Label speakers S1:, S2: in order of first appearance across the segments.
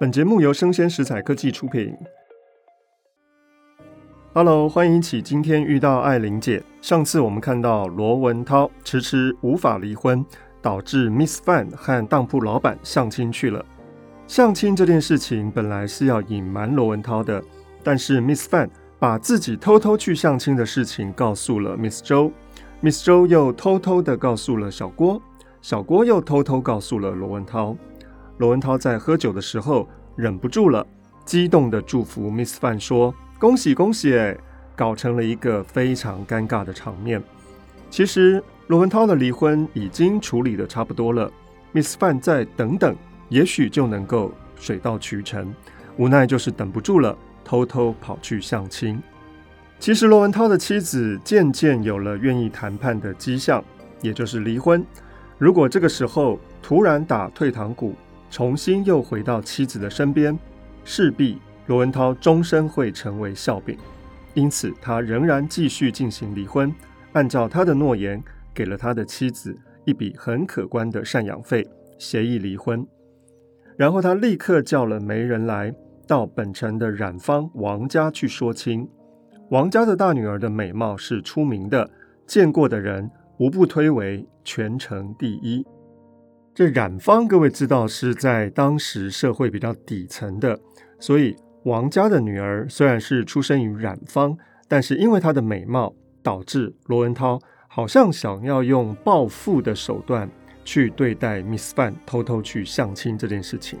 S1: 本节目由生鲜食材科技出品。Hello，欢迎一起今天遇到爱玲姐。上次我们看到罗文涛迟迟无法离婚，导致 Miss Fan 和当铺老板相亲去了。相亲这件事情本来是要隐瞒罗文涛的，但是 Miss Fan 把自己偷偷去相亲的事情告诉了 Miss 周，Miss 周又偷偷的告诉了小郭，小郭又偷偷告诉了罗文涛。罗文涛在喝酒的时候忍不住了，激动的祝福 Miss Fan 说：“恭喜恭喜！”哎，搞成了一个非常尴尬的场面。其实罗文涛的离婚已经处理得差不多了，Miss Fan 再等等，也许就能够水到渠成。无奈就是等不住了，偷偷跑去相亲。其实罗文涛的妻子渐渐有了愿意谈判的迹象，也就是离婚。如果这个时候突然打退堂鼓，重新又回到妻子的身边，势必罗文涛终身会成为笑柄。因此，他仍然继续进行离婚，按照他的诺言，给了他的妻子一笔很可观的赡养费，协议离婚。然后他立刻叫了媒人来到本城的染坊王家去说亲。王家的大女儿的美貌是出名的，见过的人无不推为全城第一。这染坊，各位知道是在当时社会比较底层的，所以王家的女儿虽然是出生于染坊，但是因为她的美貌，导致罗文涛好像想要用报复的手段去对待 Miss Fan 偷偷去相亲这件事情。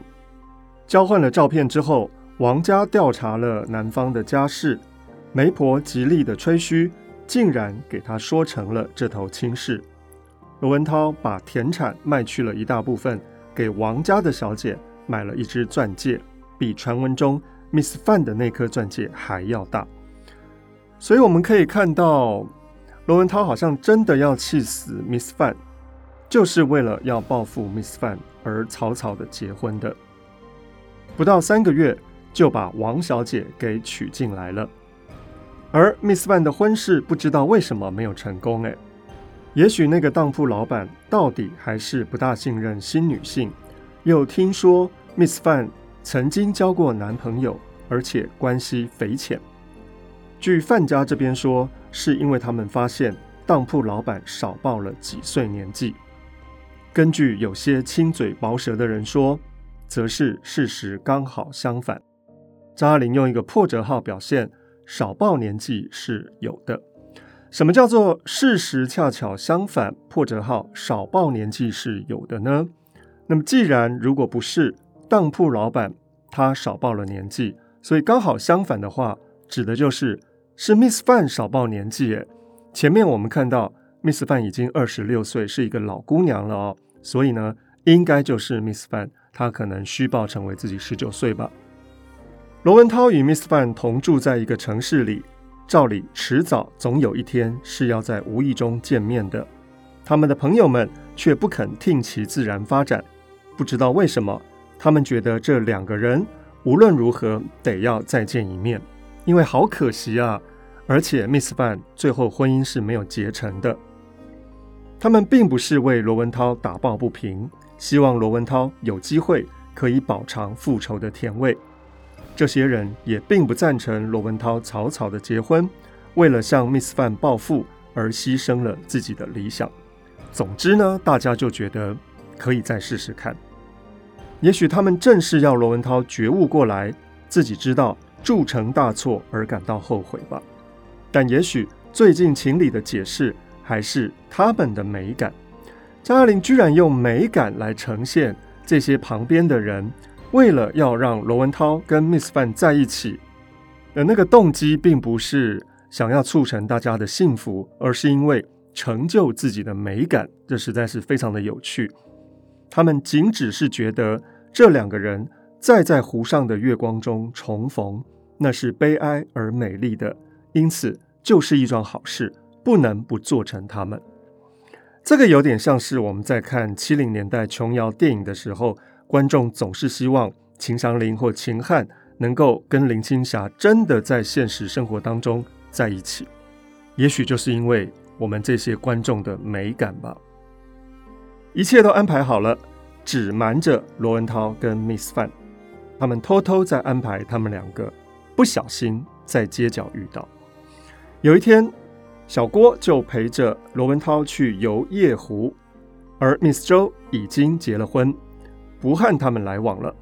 S1: 交换了照片之后，王家调查了男方的家世，媒婆极力的吹嘘，竟然给他说成了这头亲事。罗文涛把田产卖去了一大部分，给王家的小姐买了一只钻戒，比传闻中 Miss Fan 的那颗钻戒还要大。所以我们可以看到，罗文涛好像真的要气死 Miss Fan，就是为了要报复 Miss Fan 而草草的结婚的。不到三个月就把王小姐给娶进来了，而 Miss Fan 的婚事不知道为什么没有成功诶。也许那个当铺老板到底还是不大信任新女性，又听说 Miss Fan 曾经交过男朋友，而且关系匪浅。据范家这边说，是因为他们发现当铺老板少报了几岁年纪。根据有些亲嘴薄舌的人说，则是事实刚好相反。张爱玲用一个破折号表现，少报年纪是有的。什么叫做事实恰巧相反？破折号少报年纪是有的呢？那么既然如果不是当铺老板他少报了年纪，所以刚好相反的话，指的就是是 Miss Fan 少报年纪。诶，前面我们看到 Miss Fan 已经二十六岁，是一个老姑娘了哦，所以呢，应该就是 Miss Fan 她可能虚报成为自己十九岁吧。罗文涛与 Miss Fan 同住在一个城市里。照理迟早总有一天是要在无意中见面的，他们的朋友们却不肯听其自然发展。不知道为什么，他们觉得这两个人无论如何得要再见一面，因为好可惜啊！而且 Miss Fan 最后婚姻是没有结成的。他们并不是为罗文涛打抱不平，希望罗文涛有机会可以饱尝复仇的甜味。这些人也并不赞成罗文涛草草的结婚，为了向 Miss Fan 报复而牺牲了自己的理想。总之呢，大家就觉得可以再试试看。也许他们正是要罗文涛觉悟过来，自己知道铸成大错而感到后悔吧。但也许最近情理的解释还是他们的美感。张爱玲居然用美感来呈现这些旁边的人。为了要让罗文涛跟 Miss Fan 在一起，而那个动机并不是想要促成大家的幸福，而是因为成就自己的美感。这实在是非常的有趣。他们仅只是觉得这两个人再在湖上的月光中重逢，那是悲哀而美丽的，因此就是一桩好事，不能不做成他们。这个有点像是我们在看七零年代琼瑶电影的时候。观众总是希望秦祥林或秦汉能够跟林青霞真的在现实生活当中在一起，也许就是因为我们这些观众的美感吧。一切都安排好了，只瞒着罗文涛跟 Miss Fan。他们偷偷在安排他们两个，不小心在街角遇到。有一天，小郭就陪着罗文涛去游夜湖，而 Miss 周已经结了婚，不和他们来往了。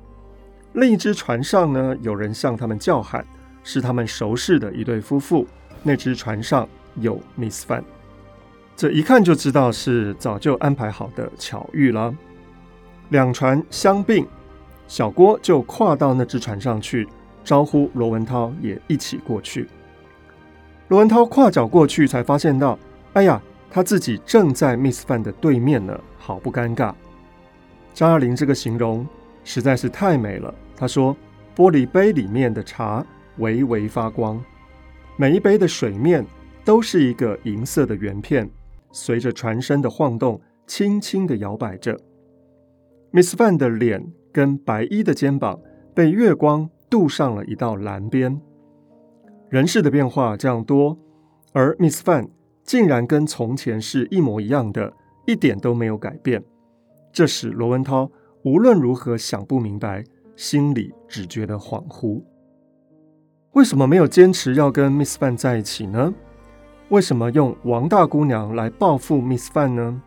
S1: 另一只船上呢，有人向他们叫喊，是他们熟识的一对夫妇。那只船上有 Miss Fan，这一看就知道是早就安排好的巧遇了。两船相并，小郭就跨到那只船上去，招呼罗文涛也一起过去。罗文涛跨脚过去，才发现到，哎呀，他自己正在 Miss Fan 的对面呢，好不尴尬。张爱玲这个形容实在是太美了。她说：“玻璃杯里面的茶微微发光，每一杯的水面都是一个银色的圆片，随着船身的晃动，轻轻地摇摆着。Miss Fan 的脸跟白衣的肩膀被月光镀上了一道蓝边。人世的变化这样多，而 Miss Fan 竟然跟从前是一模一样的，一点都没有改变。这使罗文涛无论如何想不明白。”心里只觉得恍惚。为什么没有坚持要跟 Miss Fan 在一起呢？为什么用王大姑娘来报复 Miss Fan 呢？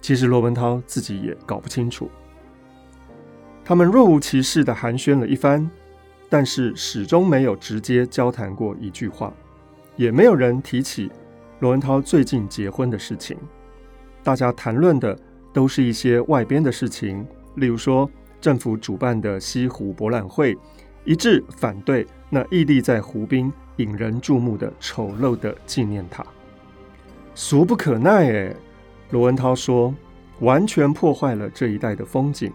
S1: 其实罗文涛自己也搞不清楚。他们若无其事地寒暄了一番，但是始终没有直接交谈过一句话，也没有人提起罗文涛最近结婚的事情。大家谈论的都是一些外边的事情，例如说。政府主办的西湖博览会，一致反对那屹立在湖滨引人注目的丑陋的纪念塔，俗不可耐。哎，罗文涛说，完全破坏了这一带的风景。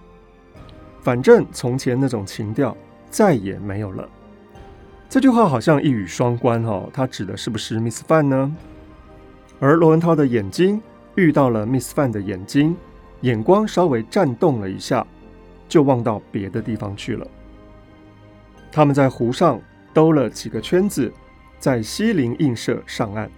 S1: 反正从前那种情调再也没有了。这句话好像一语双关哦，他指的是不是 Miss Fan 呢？而罗文涛的眼睛遇到了 Miss Fan 的眼睛，眼光稍微颤动了一下。就望到别的地方去了。他们在湖上兜了几个圈子，在西泠印社上岸。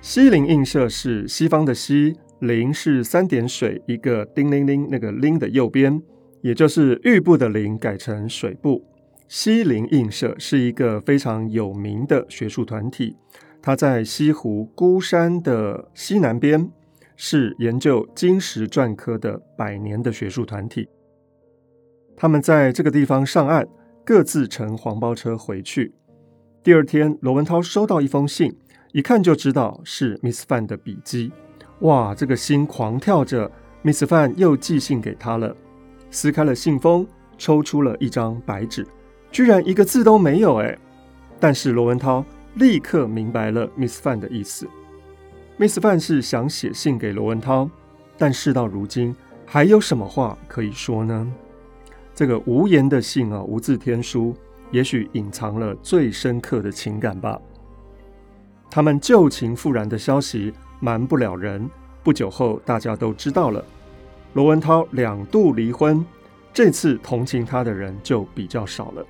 S1: 西泠印社是西方的西，泠是三点水一个叮铃铃那个铃的右边，也就是玉部的铃改成水部。西泠印社是一个非常有名的学术团体，它在西湖孤山的西南边，是研究金石篆刻的百年的学术团体。他们在这个地方上岸，各自乘黄包车回去。第二天，罗文涛收到一封信，一看就知道是 Miss Fan 的笔迹。哇，这个心狂跳着，Miss Fan 又寄信给他了。撕开了信封，抽出了一张白纸，居然一个字都没有哎！但是罗文涛立刻明白了 Miss Fan 的意思。Miss Fan 是想写信给罗文涛，但事到如今，还有什么话可以说呢？这个无言的信啊，无字天书，也许隐藏了最深刻的情感吧。他们旧情复燃的消息瞒不了人，不久后大家都知道了。罗文涛两度离婚，这次同情他的人就比较少了。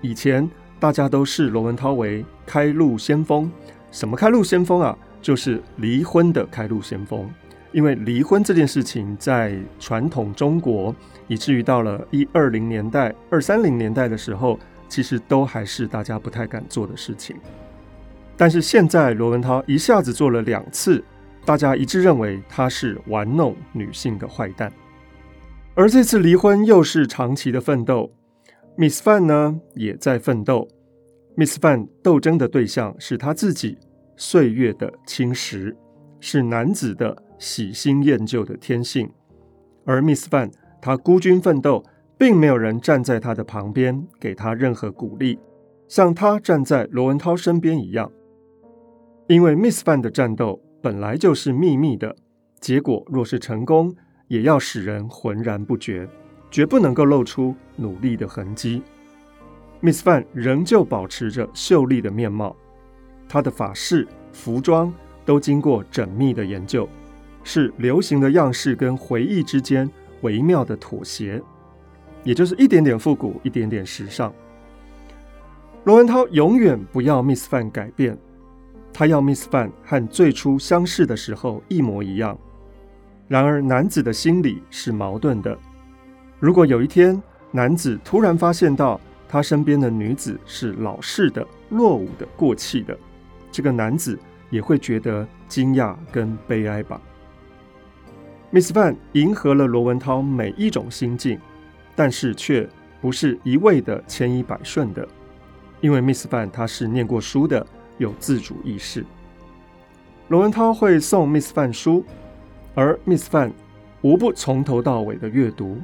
S1: 以前大家都视罗文涛为开路先锋，什么开路先锋啊？就是离婚的开路先锋。因为离婚这件事情在传统中国，以至于到了一二零年代、二三零年代的时候，其实都还是大家不太敢做的事情。但是现在罗文涛一下子做了两次，大家一致认为他是玩弄女性的坏蛋。而这次离婚又是长期的奋斗，Miss Fan 呢也在奋斗。Miss Fan 斗争的对象是他自己岁月的侵蚀，是男子的。喜新厌旧的天性，而 Miss Fan 她孤军奋斗，并没有人站在她的旁边给她任何鼓励，像他站在罗文涛身边一样。因为 Miss Fan 的战斗本来就是秘密的，结果若是成功，也要使人浑然不觉，绝不能够露出努力的痕迹。Miss Fan 仍旧保持着秀丽的面貌，他的法式、服装都经过缜密的研究。是流行的样式跟回忆之间微妙的妥协，也就是一点点复古，一点点时尚。罗文涛永远不要 Miss Fan 改变，他要 Miss Fan 和最初相识的时候一模一样。然而男子的心理是矛盾的，如果有一天男子突然发现到他身边的女子是老式的、落伍的、过气的，这个男子也会觉得惊讶跟悲哀吧。Miss Fan 迎合了罗文涛每一种心境，但是却不是一味的千依百顺的，因为 Miss Fan 她是念过书的，有自主意识。罗文涛会送 Miss Fan 书，而 Miss Fan 无不从头到尾的阅读，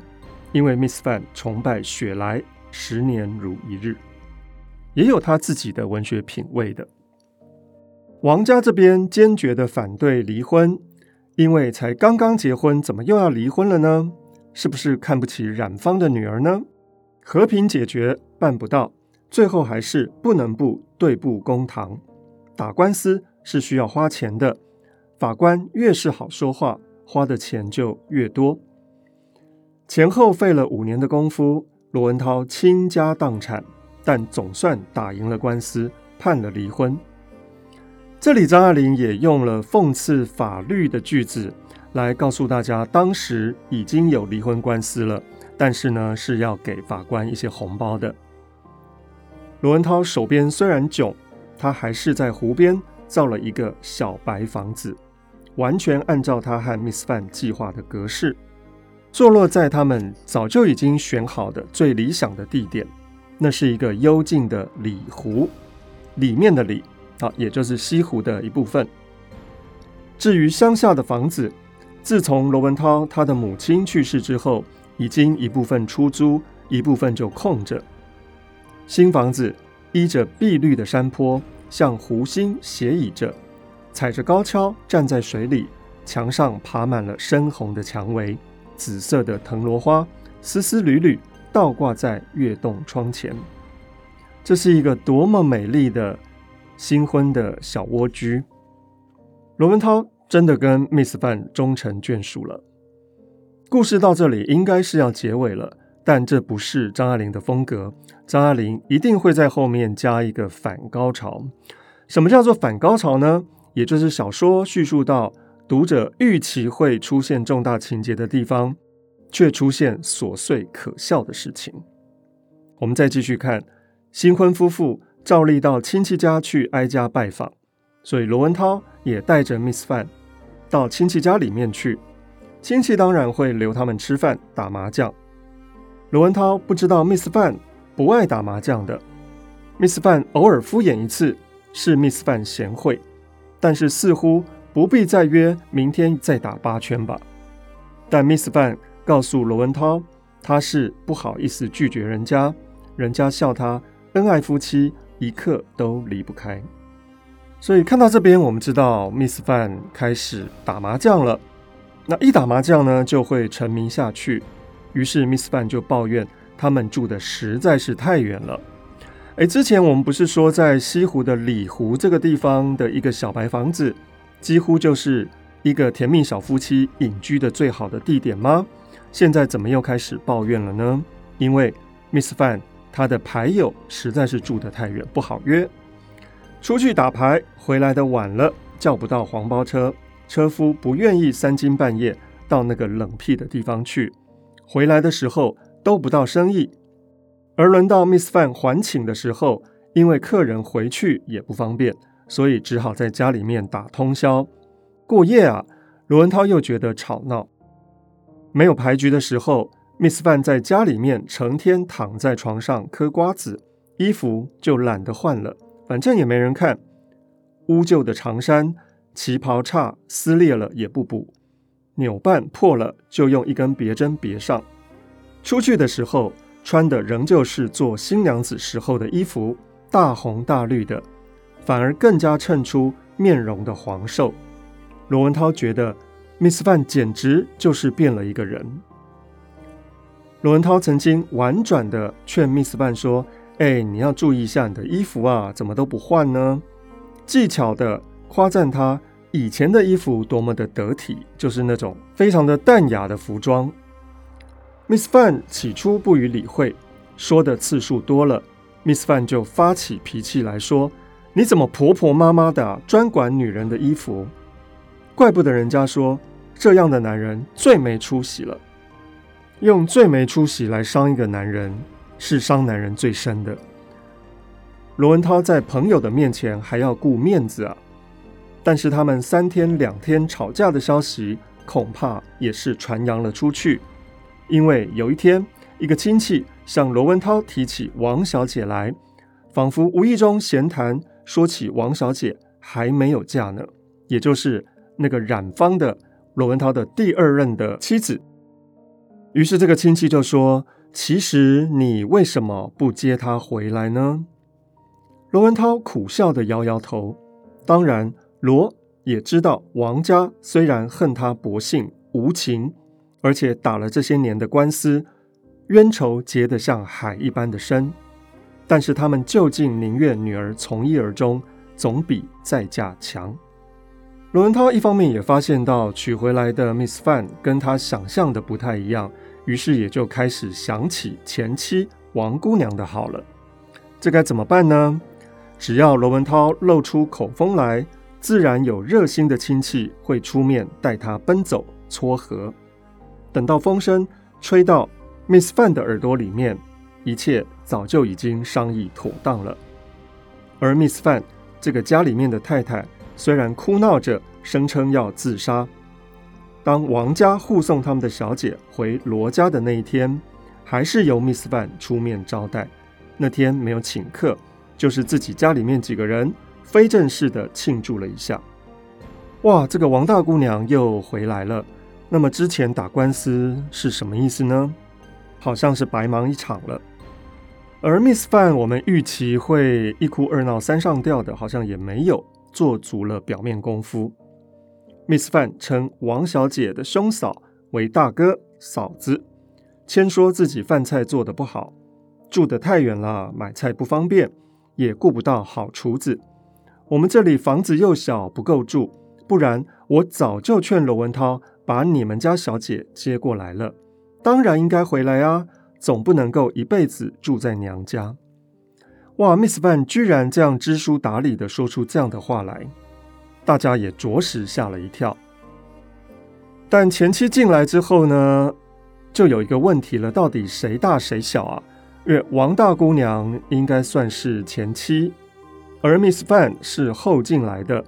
S1: 因为 Miss Fan 崇拜雪莱，十年如一日，也有他自己的文学品味的。王家这边坚决的反对离婚。因为才刚刚结婚，怎么又要离婚了呢？是不是看不起冉方的女儿呢？和平解决办不到，最后还是不能不对簿公堂。打官司是需要花钱的，法官越是好说话，花的钱就越多。前后费了五年的功夫，罗文涛倾家荡产，但总算打赢了官司，判了离婚。这里张爱玲也用了讽刺法律的句子来告诉大家，当时已经有离婚官司了，但是呢是要给法官一些红包的。罗文涛手边虽然窘，他还是在湖边造了一个小白房子，完全按照他和 Miss Fan 计划的格式，坐落在他们早就已经选好的最理想的地点，那是一个幽静的里湖，里面的里。好，也就是西湖的一部分。至于乡下的房子，自从罗文涛他的母亲去世之后，已经一部分出租，一部分就空着。新房子依着碧绿的山坡，向湖心斜倚着，踩着高跷站在水里，墙上爬满了深红的蔷薇，紫色的藤萝花丝丝缕缕倒挂在月洞窗前。这是一个多么美丽的！新婚的小蜗居，罗文涛真的跟 Miss Fan 终成眷属了。故事到这里应该是要结尾了，但这不是张爱玲的风格。张爱玲一定会在后面加一个反高潮。什么叫做反高潮呢？也就是小说叙述到读者预期会出现重大情节的地方，却出现琐碎可笑的事情。我们再继续看新婚夫妇。照例到亲戚家去挨家拜访，所以罗文涛也带着 Miss Fan 到亲戚家里面去。亲戚当然会留他们吃饭、打麻将。罗文涛不知道 Miss Fan 不爱打麻将的，Miss Fan 偶尔敷衍一次是 Miss Fan 贤惠，但是似乎不必再约明天再打八圈吧。但 Miss Fan 告诉罗文涛，他是不好意思拒绝人家，人家笑他恩爱夫妻。一刻都离不开，所以看到这边，我们知道 Miss Fan 开始打麻将了。那一打麻将呢，就会沉迷下去。于是 Miss Fan 就抱怨他们住的实在是太远了。诶，之前我们不是说在西湖的里湖这个地方的一个小白房子，几乎就是一个甜蜜小夫妻隐居的最好的地点吗？现在怎么又开始抱怨了呢？因为 Miss Fan。他的牌友实在是住得太远，不好约。出去打牌回来的晚了，叫不到黄包车，车夫不愿意三更半夜到那个冷僻的地方去。回来的时候兜不到生意，而轮到 Miss Fan 还请的时候，因为客人回去也不方便，所以只好在家里面打通宵过夜啊。罗文涛又觉得吵闹，没有牌局的时候。Miss Fan 在家里面成天躺在床上嗑瓜子，衣服就懒得换了，反正也没人看。污旧的长衫、旗袍叉撕裂了也不补，纽办破了就用一根别针别上。出去的时候穿的仍旧是做新娘子时候的衣服，大红大绿的，反而更加衬出面容的黄瘦。罗文涛觉得 Miss Fan 简直就是变了一个人。罗文涛曾经婉转地劝 Miss 范说：“哎，你要注意一下你的衣服啊，怎么都不换呢？”技巧地夸赞他以前的衣服多么的得体，就是那种非常的淡雅的服装。Miss Fan 起初不予理会，说的次数多了，Miss Fan 就发起脾气来说：“你怎么婆婆妈妈的，专管女人的衣服？怪不得人家说这样的男人最没出息了。”用最没出息来伤一个男人，是伤男人最深的。罗文涛在朋友的面前还要顾面子啊，但是他们三天两天吵架的消息，恐怕也是传扬了出去。因为有一天，一个亲戚向罗文涛提起王小姐来，仿佛无意中闲谈，说起王小姐还没有嫁呢，也就是那个染坊的罗文涛的第二任的妻子。于是这个亲戚就说：“其实你为什么不接她回来呢？”罗文涛苦笑的摇摇头。当然，罗也知道王家虽然恨他薄幸无情，而且打了这些年的官司，冤仇结得像海一般的深，但是他们究竟宁愿女儿从一而终，总比再嫁强。罗文涛一方面也发现到娶回来的 Miss Fan 跟他想象的不太一样。于是也就开始想起前妻王姑娘的好了，这该怎么办呢？只要罗文涛露出口风来，自然有热心的亲戚会出面带他奔走撮合。等到风声吹到 Miss Fan 的耳朵里面，一切早就已经商议妥当了。而 Miss Fan 这个家里面的太太，虽然哭闹着声称要自杀。当王家护送他们的小姐回罗家的那一天，还是由 Miss Fan 出面招待。那天没有请客，就是自己家里面几个人非正式的庆祝了一下。哇，这个王大姑娘又回来了。那么之前打官司是什么意思呢？好像是白忙一场了。而 Miss Fan，我们预期会一哭二闹三上吊的，好像也没有做足了表面功夫。Miss Fan 称王小姐的兄嫂为大哥嫂子，谦说自己饭菜做得不好，住得太远了，买菜不方便，也顾不到好厨子。我们这里房子又小，不够住，不然我早就劝罗文涛把你们家小姐接过来了。当然应该回来啊，总不能够一辈子住在娘家。哇，Miss Fan 居然这样知书达理的说出这样的话来。大家也着实吓了一跳，但前妻进来之后呢，就有一个问题了：到底谁大谁小啊？王大姑娘应该算是前妻，而 Miss Fan 是后进来的。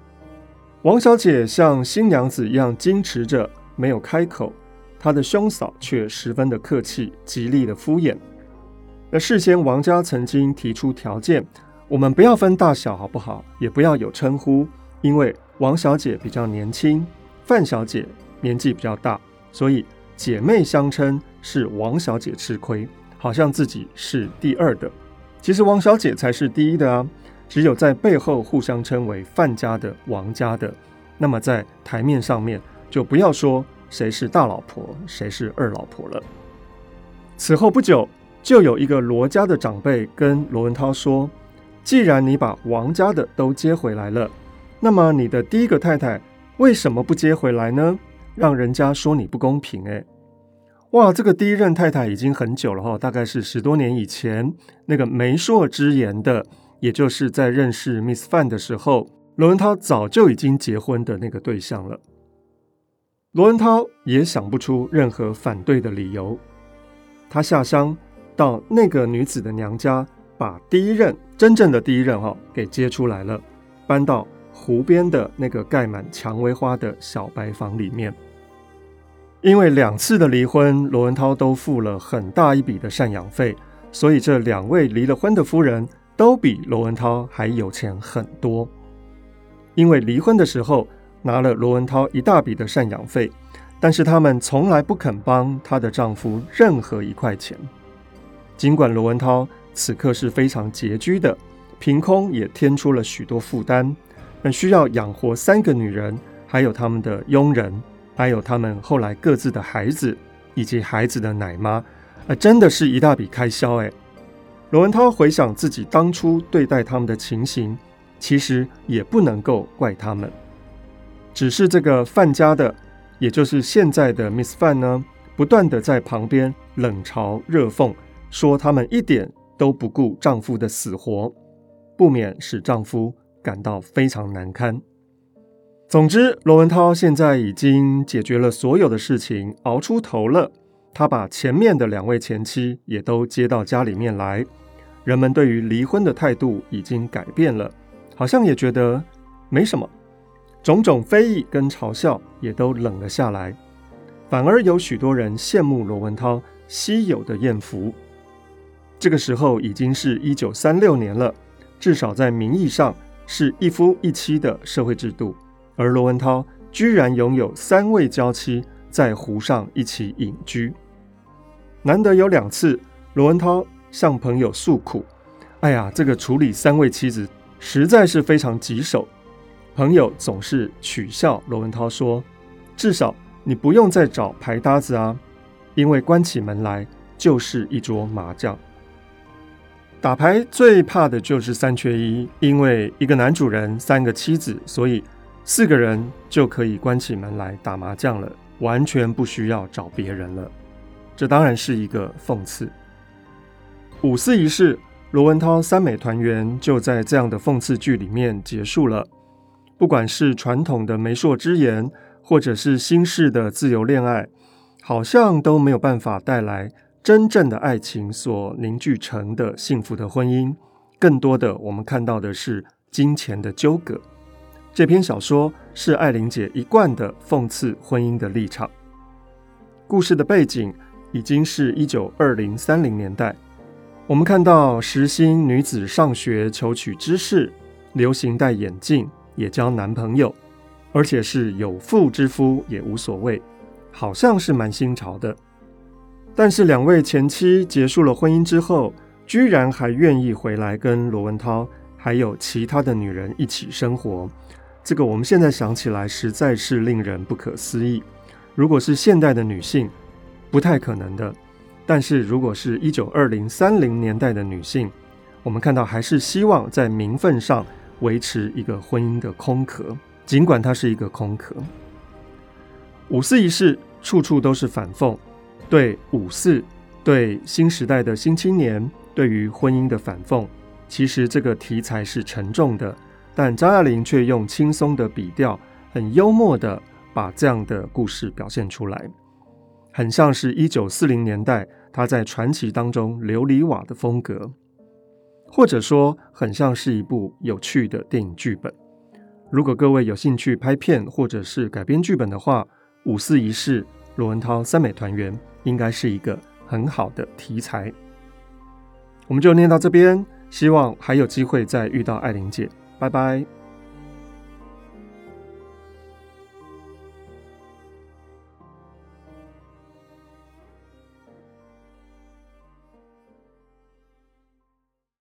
S1: 王小姐像新娘子一样矜持着，没有开口；她的兄嫂却十分的客气，极力的敷衍。那事先王家曾经提出条件：我们不要分大小，好不好？也不要有称呼，因为。王小姐比较年轻，范小姐年纪比较大，所以姐妹相称是王小姐吃亏，好像自己是第二的。其实王小姐才是第一的啊！只有在背后互相称为范家的、王家的，那么在台面上面就不要说谁是大老婆，谁是二老婆了。此后不久，就有一个罗家的长辈跟罗文涛说：“既然你把王家的都接回来了。”那么你的第一个太太为什么不接回来呢？让人家说你不公平诶。哇，这个第一任太太已经很久了哈，大概是十多年以前那个媒妁之言的，也就是在认识 Miss Fan 的时候，罗文涛早就已经结婚的那个对象了。罗文涛也想不出任何反对的理由，他下乡到那个女子的娘家，把第一任真正的第一任哈给接出来了，搬到。湖边的那个盖满蔷薇花的小白房里面，因为两次的离婚，罗文涛都付了很大一笔的赡养费，所以这两位离了婚的夫人都比罗文涛还有钱很多。因为离婚的时候拿了罗文涛一大笔的赡养费，但是他们从来不肯帮她的丈夫任何一块钱。尽管罗文涛此刻是非常拮据的，凭空也添出了许多负担。但需要养活三个女人，还有他们的佣人，还有他们后来各自的孩子，以及孩子的奶妈，啊，真的是一大笔开销哎。罗文涛回想自己当初对待他们的情形，其实也不能够怪他们，只是这个范家的，也就是现在的 Miss Fan 呢，不断地在旁边冷嘲热讽，说他们一点都不顾丈夫的死活，不免使丈夫。感到非常难堪。总之，罗文涛现在已经解决了所有的事情，熬出头了。他把前面的两位前妻也都接到家里面来。人们对于离婚的态度已经改变了，好像也觉得没什么，种种非议跟嘲笑也都冷了下来，反而有许多人羡慕罗文涛稀有的艳福。这个时候已经是一九三六年了，至少在名义上是一夫一妻的社会制度，而罗文涛居然拥有三位娇妻在湖上一起隐居。难得有两次，罗文涛向朋友诉苦：“哎呀，这个处理三位妻子实在是非常棘手。”朋友总是取笑罗文涛说：“至少你不用再找牌搭子啊，因为关起门来就是一桌麻将。打牌最怕的就是三缺一，因为一个男主人三个妻子，所以四个人就可以关起门来打麻将了，完全不需要找别人了。这当然是一个讽刺。”五四仪式，罗文涛三美团圆就在这样的讽刺剧里面结束了。不管是传统的媒妁之言，或者是新式的自由恋爱，好像都没有办法带来真正的爱情所凝聚成的幸福的婚姻。更多的，我们看到的是金钱的纠葛。这篇小说是艾琳姐一贯的讽刺婚姻的立场。故事的背景已经是一九二零三零年代。我们看到时兴女子上学求取知识，流行戴眼镜，也交男朋友，而且是有妇之夫也无所谓，好像是蛮新潮的。但是两位前妻结束了婚姻之后，居然还愿意回来跟罗文涛还有其他的女人一起生活，这个我们现在想起来实在是令人不可思议。如果是现代的女性，不太可能的。但是，如果是一九二零三零年代的女性，我们看到还是希望在名分上维持一个婚姻的空壳，尽管它是一个空壳。五四仪式处处都是反讽，对五四，对新时代的新青年，对于婚姻的反讽。其实这个题材是沉重的，但张爱玲却用轻松的笔调，很幽默的把这样的故事表现出来。很像是一九四零年代他在传奇当中琉璃瓦的风格，或者说很像是一部有趣的电影剧本。如果各位有兴趣拍片或者是改编剧本的话，《五四仪式》罗文涛三美团圆应该是一个很好的题材。我们就念到这边，希望还有机会再遇到艾琳姐，拜拜。